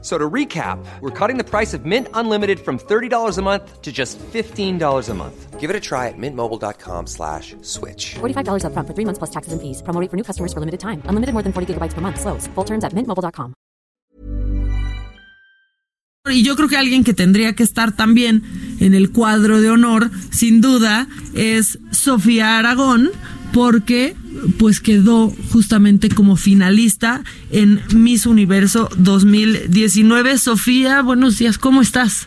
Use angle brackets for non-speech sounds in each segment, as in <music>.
So to recap, we're cutting the price of Mint Unlimited from $30 a month to just $15 a month. Give it a try at mintmobile.com slash switch. $45 up front for three months plus taxes and fees. Promo rate for new customers for limited time. Unlimited more than 40 gigabytes per month. Slows. Full terms at mintmobile.com. Y yo creo que alguien que tendría que estar también en el cuadro de honor, sin duda, es Sofía Aragón, porque pues quedó justamente como finalista en Miss Universo 2019. Sofía, buenos días, ¿cómo estás?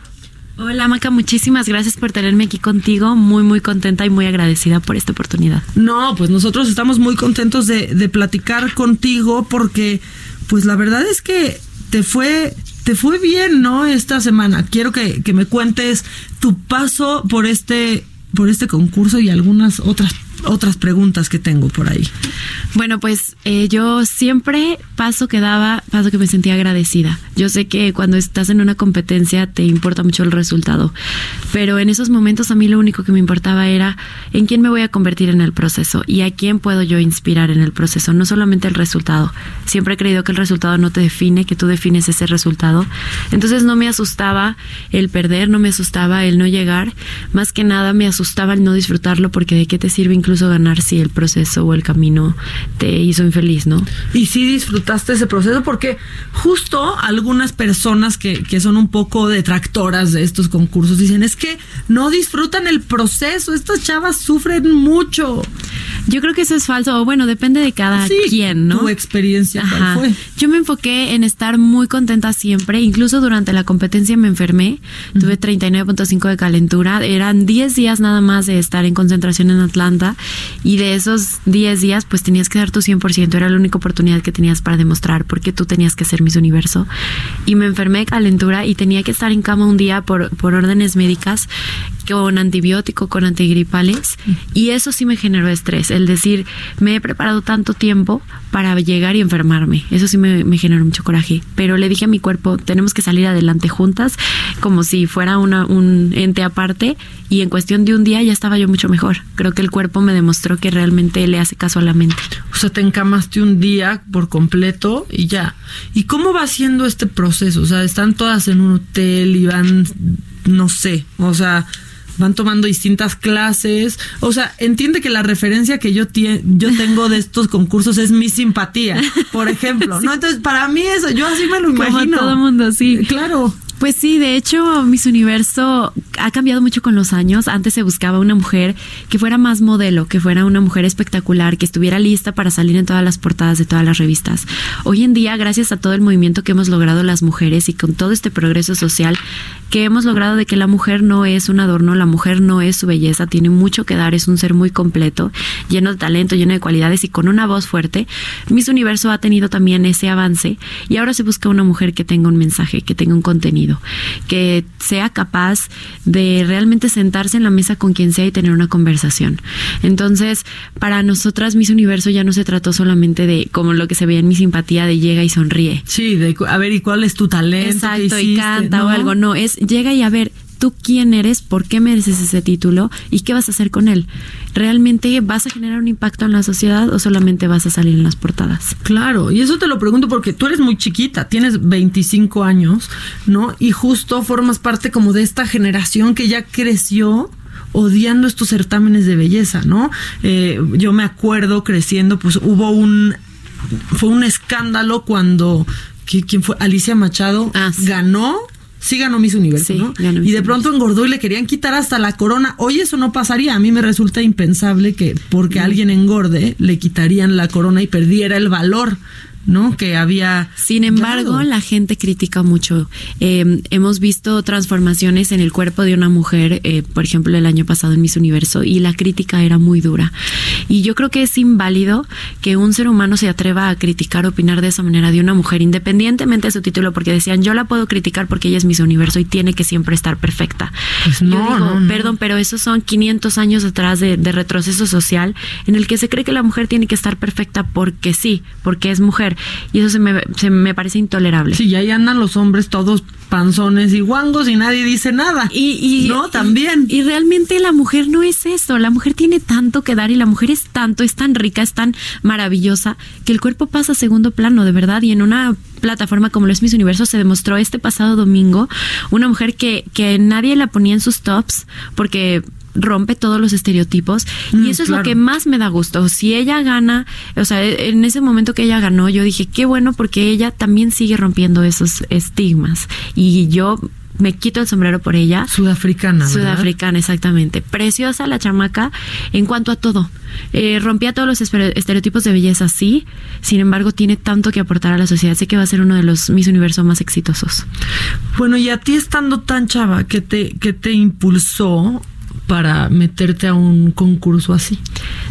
Hola Maca, muchísimas gracias por tenerme aquí contigo. Muy, muy contenta y muy agradecida por esta oportunidad. No, pues nosotros estamos muy contentos de, de platicar contigo porque pues la verdad es que te fue te fue bien, ¿no? Esta semana. Quiero que, que, me cuentes tu paso por este, por este concurso y algunas otras otras preguntas que tengo por ahí. Bueno, pues eh, yo siempre paso que daba, paso que me sentía agradecida. Yo sé que cuando estás en una competencia te importa mucho el resultado, pero en esos momentos a mí lo único que me importaba era en quién me voy a convertir en el proceso y a quién puedo yo inspirar en el proceso, no solamente el resultado. Siempre he creído que el resultado no te define, que tú defines ese resultado. Entonces no me asustaba el perder, no me asustaba el no llegar, más que nada me asustaba el no disfrutarlo porque de qué te sirve incluso ganar si el proceso o el camino te hizo infeliz, ¿no? Y sí disfrutaste ese proceso porque justo algunas personas que, que son un poco detractoras de estos concursos dicen es que no disfrutan el proceso, estas chavas sufren mucho. Yo creo que eso es falso, o bueno, depende de cada sí, quien, ¿no? Tu experiencia, ¿cuál fue? Yo me enfoqué en estar muy contenta siempre, incluso durante la competencia me enfermé, uh -huh. tuve 39.5 de calentura, eran 10 días nada más de estar en concentración en Atlanta y de esos 10 días pues tenías que dar tu 100%, era la única oportunidad que tenías para demostrar porque tú tenías que ser Miss Universo. Y me enfermé de calentura y tenía que estar en cama un día por, por órdenes médicas con antibiótico, con antigripales y eso sí me generó estrés, el decir me he preparado tanto tiempo para llegar y enfermarme, eso sí me, me generó mucho coraje, pero le dije a mi cuerpo tenemos que salir adelante juntas como si fuera una, un ente aparte y en cuestión de un día ya estaba yo mucho mejor, creo que el cuerpo me demostró que realmente le hace caso a la mente. O sea, te encamaste un día por completo y ya. ¿Y cómo va siendo este proceso? O sea, están todas en un hotel y van, no sé, o sea, van tomando distintas clases. O sea, entiende que la referencia que yo, yo tengo de estos concursos es mi simpatía, por ejemplo, <laughs> sí. ¿no? Entonces, para mí eso, yo así me lo imagino. Como todo el mundo, sí. Claro. Pues sí, de hecho, Miss Universo ha cambiado mucho con los años. Antes se buscaba una mujer que fuera más modelo, que fuera una mujer espectacular, que estuviera lista para salir en todas las portadas de todas las revistas. Hoy en día, gracias a todo el movimiento que hemos logrado las mujeres y con todo este progreso social, que hemos logrado de que la mujer no es un adorno, la mujer no es su belleza, tiene mucho que dar, es un ser muy completo, lleno de talento, lleno de cualidades y con una voz fuerte. Miss Universo ha tenido también ese avance y ahora se busca una mujer que tenga un mensaje, que tenga un contenido que sea capaz de realmente sentarse en la mesa con quien sea y tener una conversación. Entonces, para nosotras Miss Universo ya no se trató solamente de como lo que se veía en mi simpatía de llega y sonríe. Sí, de a ver, ¿y cuál es tu talento? Exacto, y canta ¿no? o algo. No, es llega y a ver, tú quién eres, por qué mereces ese título y qué vas a hacer con él. ¿Realmente vas a generar un impacto en la sociedad o solamente vas a salir en las portadas? Claro, y eso te lo pregunto porque tú eres muy chiquita, tienes 25 años, ¿no? Y justo formas parte como de esta generación que ya creció odiando estos certámenes de belleza, ¿no? Eh, yo me acuerdo creciendo, pues hubo un fue un escándalo cuando ¿quién fue? Alicia Machado ah, sí. ganó sí ganó Miss Universo, sí, ¿no? Ganó y de pronto engordó y le querían quitar hasta la corona. Hoy eso no pasaría. A mí me resulta impensable que porque Mm. alguien engorde le quitarían la corona y perdiera el valor. ¿No? Que había. Sin embargo, la gente critica mucho. Eh, hemos visto transformaciones en el cuerpo de una mujer, eh, por ejemplo, el año pasado en Miss Universo, y la crítica era muy dura. Y yo creo que es inválido que un ser humano se atreva a criticar, opinar de esa manera de una mujer, independientemente de su título, porque decían, yo la puedo criticar porque ella es Miss Universo y tiene que siempre estar perfecta. Pues yo no, digo, no, no. perdón, pero esos son 500 años atrás de, de retroceso social en el que se cree que la mujer tiene que estar perfecta porque sí, porque es mujer mujer. Y eso se me, se me parece intolerable. Sí, y ahí andan los hombres todos panzones y guangos y nadie dice nada. Y, y no, también. Y, realmente la mujer no es eso. La mujer tiene tanto que dar y la mujer es tanto, es tan rica, es tan maravillosa que el cuerpo pasa a segundo plano, de verdad. Y en una plataforma como lo es Miss Universo se demostró este pasado domingo una mujer que, que nadie la ponía en sus tops porque rompe todos los estereotipos y Mm, eso es lo que más me da gusto. Si ella gana, o sea, en ese momento que ella ganó, yo dije, qué bueno porque ella también sigue rompiendo esos estigmas y yo me quito el sombrero por ella. Sudafricana, ¿verdad? Sudafricana, exactamente. Preciosa la chamaca en cuanto a todo. Eh, rompía todos los estere- estereotipos de belleza, sí. Sin embargo, tiene tanto que aportar a la sociedad. Sé que va a ser uno de los Miss Universo más exitosos. Bueno, y a ti estando tan chava, ¿qué te, qué te impulsó para meterte a un concurso así?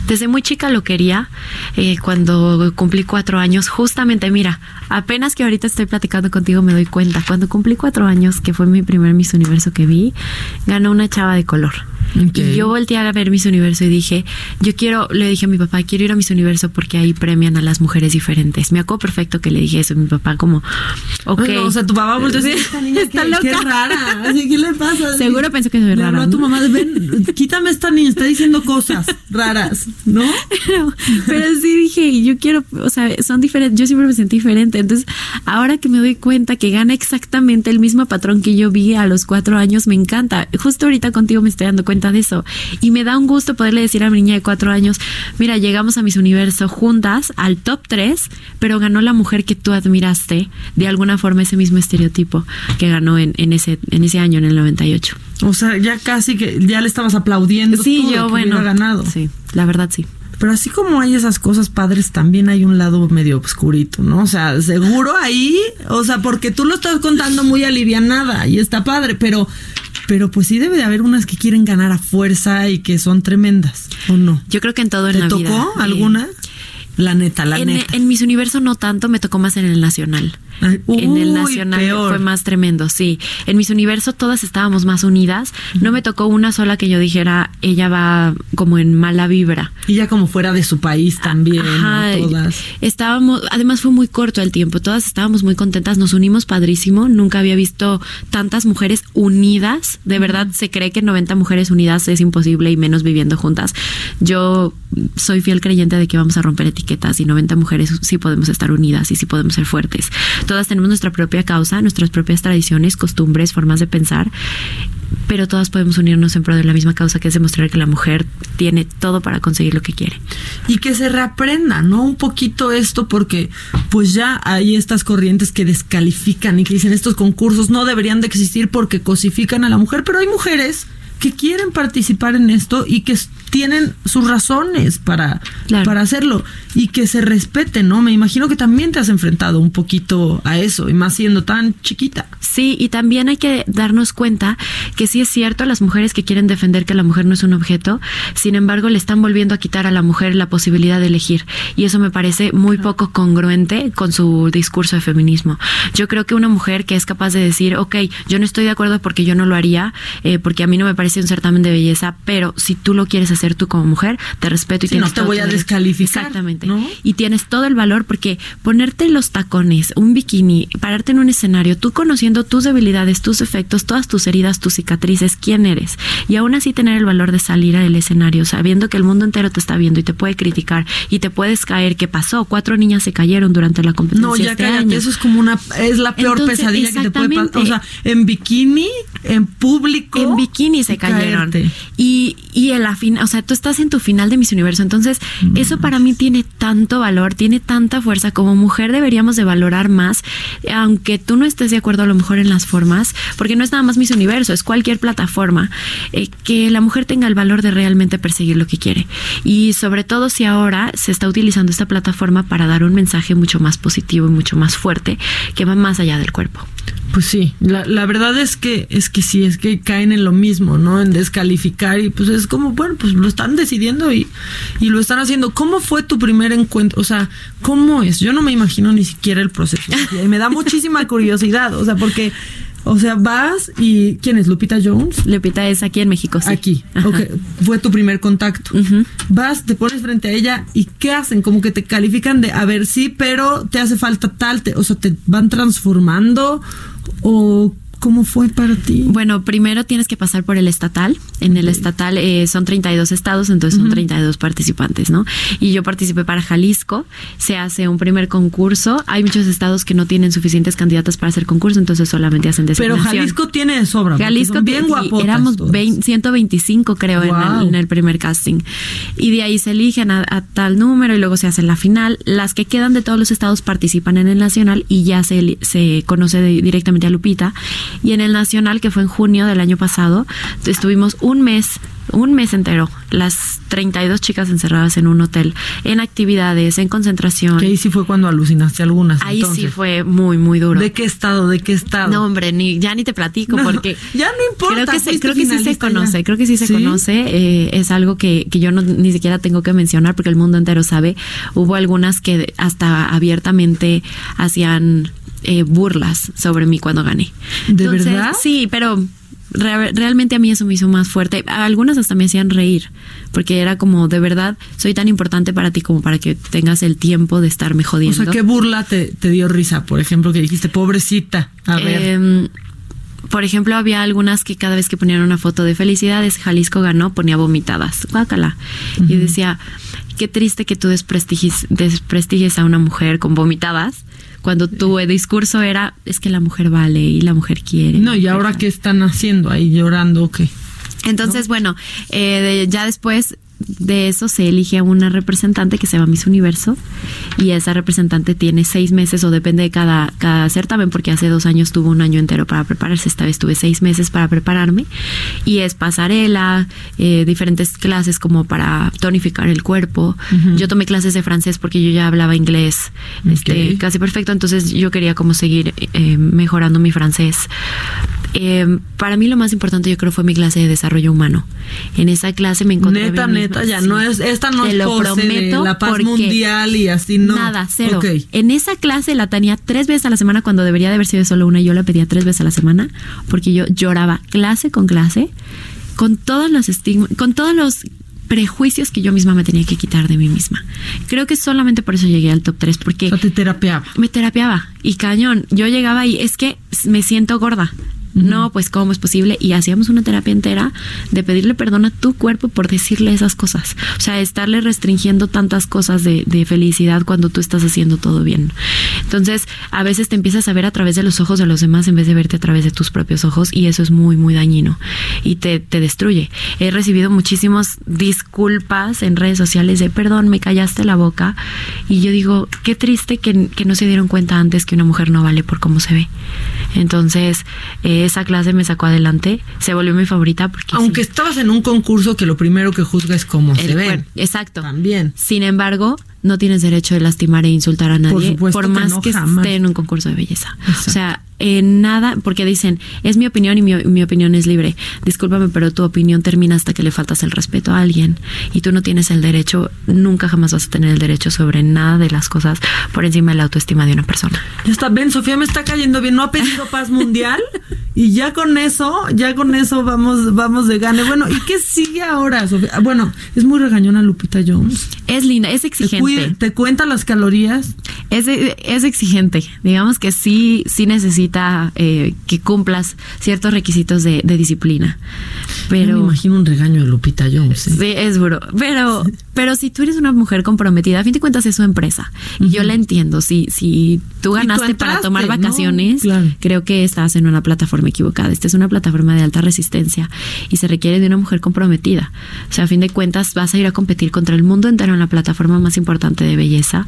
Desde muy chica lo quería. eh, cuando cumplí cuatro años, justamente, mira, apenas que ahorita estoy platicando contigo me doy cuenta. Cuando cumplí cuatro años, que fue mi primer Miss Universo que vi, ganó una chava de color. Y yo volteé a ver Miss Universo y dije, yo quiero, le dije a mi papá, quiero ir a Miss Universo porque ahí premian a las mujeres diferentes. Me acuerdo perfecto que le dije eso a mi papá, como, ok. Ay, no, o sea, tu papá volteó esta niña está loca. qué rara. Así, ¿qué le pasa? <laughs> Seguro pensó que soy rara, habló a tu ¿no? mamá, ven, quítame esta niña, está diciendo cosas raras, ¿no? <laughs> Pero, pero sí dije, yo quiero, o sea, son diferentes, yo siempre me sentí diferente. Entonces, ahora que me doy cuenta que gana exactamente el mismo patrón que yo vi a los cuatro años, me encanta. Justo ahorita contigo me estoy dando cuenta de eso. Y me da un gusto poderle decir a mi niña de cuatro años, mira, llegamos a Miss Universo juntas al top tres, pero ganó la mujer que tú admiraste, de alguna forma ese mismo estereotipo que ganó en, en ese, en ese año, en el 98. O sea, ya casi que ya le estabas aplaudiendo Sí, tú de yo, que bueno. ganado. Sí, la verdad sí. Pero así como hay esas cosas padres, también hay un lado medio obscurito, ¿no? O sea, seguro ahí, o sea, porque tú lo estás contando muy alivianada y está padre, pero, pero pues sí debe de haber unas que quieren ganar a fuerza y que son tremendas, ¿o no? Yo creo que en todo en ¿Te la tocó vida. eh, alguna? La neta, la en, neta. en mis universo no tanto, me tocó más en el nacional. Ay, en el uy, nacional peor. fue más tremendo, sí. En mis universo todas estábamos más unidas. No me tocó una sola que yo dijera, ella va como en mala vibra. Y ya como fuera de su país también, ¿no? Ajá, Todas. Estábamos, además fue muy corto el tiempo, todas estábamos muy contentas, nos unimos padrísimo, nunca había visto tantas mujeres unidas, de verdad se cree que 90 mujeres unidas es imposible y menos viviendo juntas. Yo soy fiel creyente de que vamos a romper etiquetas y 90 mujeres sí podemos estar unidas y sí podemos ser fuertes. Todas tenemos nuestra propia causa, nuestras propias tradiciones, costumbres, formas de pensar, pero todas podemos unirnos en pro de la misma causa que es demostrar que la mujer tiene todo para conseguir lo que quiere. y que se reaprenda, ¿no? Un poquito esto porque pues ya hay estas corrientes que descalifican y que dicen estos concursos no deberían de existir porque cosifican a la mujer, pero hay mujeres que quieren participar en esto y que tienen sus razones para, Claro. para hacerlo y que se respeten, ¿no? Me imagino que también te has enfrentado un poquito a eso y más siendo tan chiquita. Sí, y también hay que darnos cuenta que sí es cierto, las mujeres que quieren defender que la mujer no es un objeto, sin embargo le están volviendo a quitar a la mujer la posibilidad de elegir. Y eso me parece muy poco congruente con su discurso de feminismo. Yo creo que una mujer que es capaz de decir, ok, yo no estoy de acuerdo porque yo no lo haría, eh, porque a mí no me parece un certamen de belleza, pero si tú lo quieres hacer tú como mujer, te respeto y Sí, no tienes te todo voy a descalificar, Exactamente. ¿no? Y tienes todo el valor porque ponerte los tacones, un bikini, pararte en un escenario, tú conociendo tus debilidades, tus efectos, todas tus heridas, tus cicatrices, quién eres. Y aún así tener el valor de salir al escenario, sabiendo que el mundo entero te está viendo y te puede criticar y te puedes caer. ¿Qué pasó? Cuatro niñas se cayeron durante la competencia. No, ya este cállate, año. eso es como una es la peor Entonces, pesadilla que te puede pasar, o sea, en bikini, en público, en bikini se cayeron. caerte. Y, y en la final, o sea, tú estás en tu final de Miss Universo. Entonces, eso para mí tiene tanto valor, tiene tanta fuerza. Como mujer deberíamos de valorar más, aunque tú no estés de acuerdo a lo mejor en las formas, porque no es nada más Miss Universo, es cualquier plataforma, eh, que la mujer tenga el valor de realmente perseguir lo que quiere. Y sobre todo si ahora se está utilizando esta plataforma para dar un mensaje mucho más positivo y mucho más fuerte, que va más allá del cuerpo. Pues sí, la, la verdad es que es que sí, es que caen en lo mismo, ¿no? En descalificar y pues es como, bueno, pues lo están decidiendo y, y lo están haciendo. ¿Cómo fue tu primer encuentro? O sea, ¿cómo es? Yo no me imagino ni siquiera el proceso. Y me da muchísima curiosidad, o sea, porque O sea, vas y ¿quién es Lupita Jones? Lupita es aquí en México, sí. Aquí. Ajá. Ok, fue tu primer contacto. Vas, te pones frente a ella y ¿qué hacen? Como que te califican de, a ver, sí, pero te hace falta tal, te- o sea, te van transformando o ¿cómo fue para ti? Bueno, primero tienes que pasar por el estatal. En el estatal eh, son 32 estados, entonces son 32 participantes, ¿no? Y yo participé para Jalisco. Se hace un primer concurso. Hay muchos estados que no tienen suficientes candidatas para hacer concurso, entonces solamente hacen pero designación. Jalisco tiene de sobra. Jalisco bien sí, guapotas éramos todas. 20 125 creo en el, en el primer casting y de ahí se eligen a, a tal número y luego se hace la final las que quedan de todos los estados participan en el nacional y ya se, se conoce de- directamente a Lupita y en el nacional que fue en junio del año pasado estuvimos un mes un mes entero, las 32 chicas encerradas en un hotel, en actividades, en concentración. Que ahí sí fue cuando alucinaste algunas. Ahí entonces. sí fue muy, muy duro. ¿De qué estado? ¿De qué estado? No, hombre, ni, ya ni te platico No, porque <laughs> ya no importa, Creo que, se, fuiste creo que sí se conoce, ya. creo que sí se ¿Sí? conoce. eh, es algo que, que yo no, ni siquiera tengo que mencionar porque el mundo entero sabe. Hubo algunas que hasta abiertamente hacían eh, burlas sobre mí cuando gané. ¿De verdad? Sí, pero re- realmente a mí eso me hizo más fuerte. Algunas hasta me hacían reír porque era como de verdad soy tan importante para ti como para que tengas el tiempo de estarme O jodiendo. sea, ¿qué burla te, te dio risa? Por ejemplo, que dijiste, pobrecita. A ver. Em, por ejemplo, había algunas que cada vez que ponían una foto de felicidades, Jalisco ganó, ponía vomitadas. Guácala. Y decía, qué triste que tú desprestigies, desprestigies a una mujer con vomitadas cuando tu discurso era, es que la mujer vale y la mujer quiere. no, ¿y ahora qué están haciendo ahí llorando o qué? Entonces, bueno, eh, ya después de eso se elige a una representante que se llama Miss Universo y esa representante tiene seis meses o depende de cada, cada certamen porque hace dos años tuvo un año entero para prepararse, esta vez tuve seis meses para prepararme y es pasarela, eh, diferentes clases como para tonificar el cuerpo. Yo tomé clases de francés porque yo ya hablaba inglés este, Ok. casi perfecto, entonces yo quería como seguir eh, mejorando mi francés. Eh, para mí lo más importante yo creo fue mi clase de desarrollo humano. En esa clase me encontré Neta, neta, ya Sí. no es, esta no Te es lo prometo la paz mundial y así, no. Nada, cero. En esa clase la tenía tres veces a la semana cuando debería de haber sido solo una. Yo la pedía tres veces a la semana porque yo lloraba clase con clase con todos los estigmas, con todos los prejuicios que yo misma me tenía que quitar de mí misma. Creo que solamente por eso llegué al top 3 porque O sea, te terapeaba. me terapiaba y cañón. Yo llegaba y es que me siento gorda. No, pues cómo es posible. Y hacíamos una terapia entera de pedirle perdón a tu cuerpo por decirle esas cosas. O sea, estarle restringiendo tantas cosas de, felicidad cuando tú estás haciendo todo bien. Entonces, a veces te empiezas a ver a través de los ojos de los demás en vez de verte a través de tus propios ojos y eso es muy, muy dañino y te, te destruye. He recibido muchísimas disculpas en redes sociales de perdón, me callaste la boca y yo digo, qué triste que, que no se dieron cuenta antes que una mujer no vale por cómo se ve. Entonces, eh, esa clase me sacó adelante, se volvió mi favorita porque... Aunque sí, estabas en un concurso que lo primero que juzga es cómo se ven. Exacto. También. Sin embargo, no tienes derecho de lastimar e insultar a nadie que más no, que jamás. esté en un concurso de belleza. Exacto. O sea, en nada, porque dicen, es mi opinión y mi, mi opinión es libre. Discúlpame, pero tu opinión termina hasta que le faltas el respeto a alguien y tú no tienes el derecho, nunca jamás vas a tener el derecho sobre nada de las cosas por encima de la autoestima de una persona. Ya está, ven, Sofía me está cayendo bien, no ha pedido paz mundial <laughs> y ya con eso, ya con eso vamos, vamos de gane. Bueno, ¿y qué sigue ahora, Sofía? Bueno, es muy regañona Lupita Jones. Es linda, es Te, exigente. Cuida- te cuenta las calorías. Es, es exigente, digamos que sí, sí necesita eh, que cumplas ciertos requisitos de, de disciplina. Yo Pero me imagino un regaño de Lupita Jones. ¿eh? Sí, es duro. Pero, pero si tú eres una mujer comprometida, a fin de cuentas es su empresa. Y yo la entiendo. Si, si tú ganaste para entraste, tomar ¿no? vacaciones, Claro. creo que estás en una plataforma equivocada. Esta es una plataforma de alta resistencia y se requiere de una mujer comprometida. O sea, a fin de cuentas vas a ir a competir contra el mundo entero en la plataforma más importante de belleza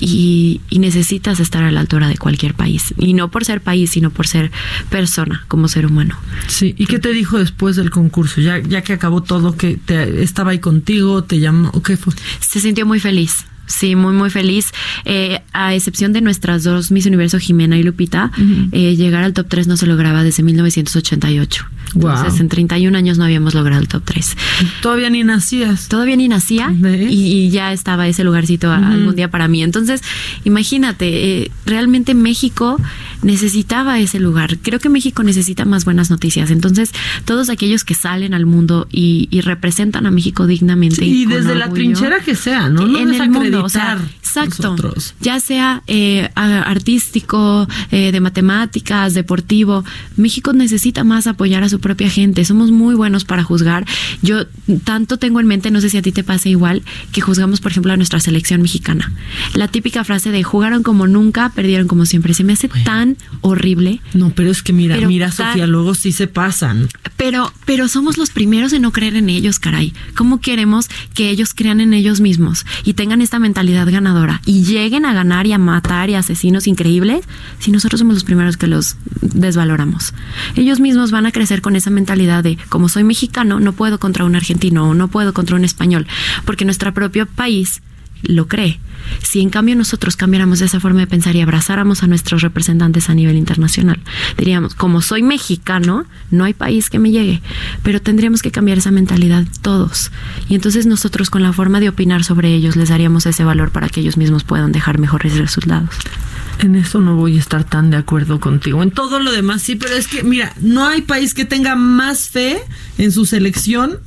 y, y necesitas estar a la altura de cualquier país. Y no por ser país, sino por ser persona, como ser humano. Sí, ¿y qué te dijo después del concurso? Ya, ya que acabó todo, que te, estaba ahí contigo, te llamó, ¿o ¿qué fue? se sintió muy feliz. Sí, muy, muy feliz. Eh, a excepción de nuestras dos Miss Universo, Jimena y Lupita, eh, llegar al top 3 no se lograba desde 1988. Entonces, en 31 años no habíamos logrado el top 3. Todavía ni nacías. Todavía ni nacía y, y, ya estaba ese lugarcito algún día para mí. Entonces, imagínate, eh, realmente México necesitaba ese lugar. Creo que México necesita más buenas noticias. Entonces, todos aquellos que salen al mundo y, representan a México dignamente. y desde la trinchera que sea, ¿no? en el mundo. O sea, exacto. Ya sea eh, artístico, eh, de matemáticas, deportivo. México necesita más apoyar a su propia gente. Somos muy buenos para juzgar. Yo tanto tengo en mente, no sé si a ti te pasa igual, que juzgamos, por ejemplo, a nuestra selección mexicana. La típica frase de jugaron como nunca, perdieron como siempre. Se me hace tan horrible. No, pero es que mira, mira, Sofía, luego sí se pasan. Pero, pero somos los primeros en no creer en ellos, caray. ¿Cómo queremos que ellos crean en ellos mismos y tengan esta mentalidad ganadora y lleguen a ganar y a matar y asesinos increíbles si nosotros somos los primeros que los desvaloramos? Ellos mismos van a crecer con esa mentalidad de, como soy mexicano, no puedo contra un argentino o no puedo contra un español, porque nuestro propio país lo cree. Si en cambio nosotros cambiáramos esa forma de pensar y abrazáramos a nuestros representantes a nivel internacional, diríamos, como soy mexicano, no hay país que me llegue, pero tendríamos que cambiar esa mentalidad todos. Y entonces nosotros con la forma de opinar sobre ellos les daríamos ese valor para que ellos mismos puedan dejar mejores resultados. En eso no voy a estar tan de acuerdo contigo. En todo lo demás sí, pero es que, mira, no hay país que tenga más fe en su selección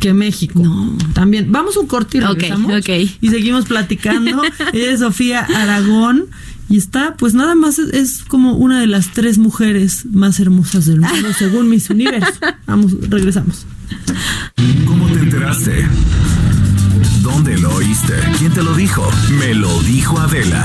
que México. No. También. Vamos un corte y regresamos. Y seguimos platicando. <laughs> Ella es Sofía Aragón. Y está, pues nada más es, como una de las tres mujeres más hermosas del mundo, <laughs> según Miss Universo. Vamos, regresamos. ¿Cómo te enteraste? ¿Dónde lo oíste? ¿Quién te lo dijo? Me lo dijo Adela.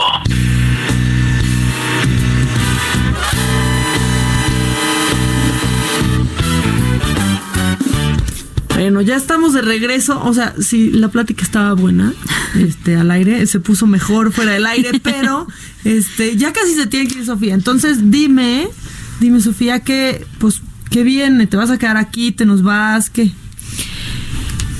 Bueno, ya estamos de regreso. O sea, si la plática estaba buena, este, al aire, se puso mejor fuera del aire, <laughs> pero este, ya casi se tiene que ir Sofía. Entonces, dime Dime, Sofía, ¿qué, pues, qué viene? ¿Te vas a quedar aquí? ¿Te nos vas? ¿Qué?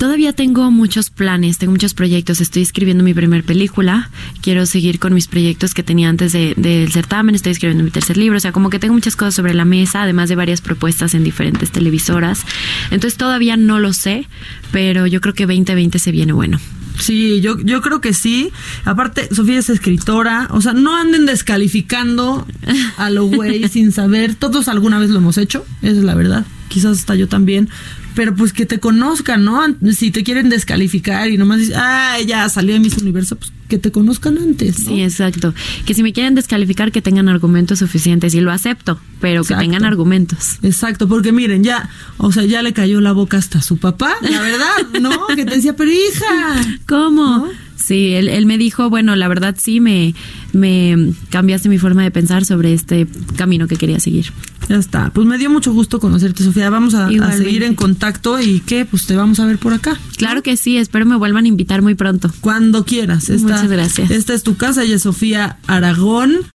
Todavía tengo muchos planes, tengo muchos proyectos. Estoy escribiendo mi primer película. Quiero seguir con mis proyectos que tenía antes del certamen. Estoy escribiendo mi tercer libro. O sea, como que tengo muchas cosas sobre la mesa, además de varias propuestas en diferentes televisoras. Entonces todavía no lo sé, pero yo creo que 2020 se viene bueno. Sí, yo, yo creo que sí. Aparte, Sofía es escritora. O sea, no anden descalificando a lo güey <laughs> sin saber. Todos alguna vez lo hemos hecho, esa es la verdad. Quizás hasta yo también pero pues que te conozcan, ¿no? Si te quieren descalificar y nomás dices, ah, ya salió de mis universo, pues que te conozcan antes. ¿no? Sí, exacto. Que si me quieren descalificar, que tengan argumentos suficientes y lo acepto, pero que tengan argumentos. Exacto, porque miren, ya, o sea, ya le cayó la boca hasta su papá, la verdad, ¿no? que te decía, pero hija, <laughs> ¿cómo? Sí, él, él, me dijo, bueno, la verdad sí, me, me cambiaste mi forma de pensar sobre este camino que quería seguir. Ya está. Pues me dio mucho gusto conocerte, Sofía. Vamos a, seguir en contacto y que pues te vamos a ver por acá. Claro que sí, espero me vuelvan a invitar muy pronto. Cuando quieras. Muchas gracias. Esta es tu casa, ella es Sofía Aragón.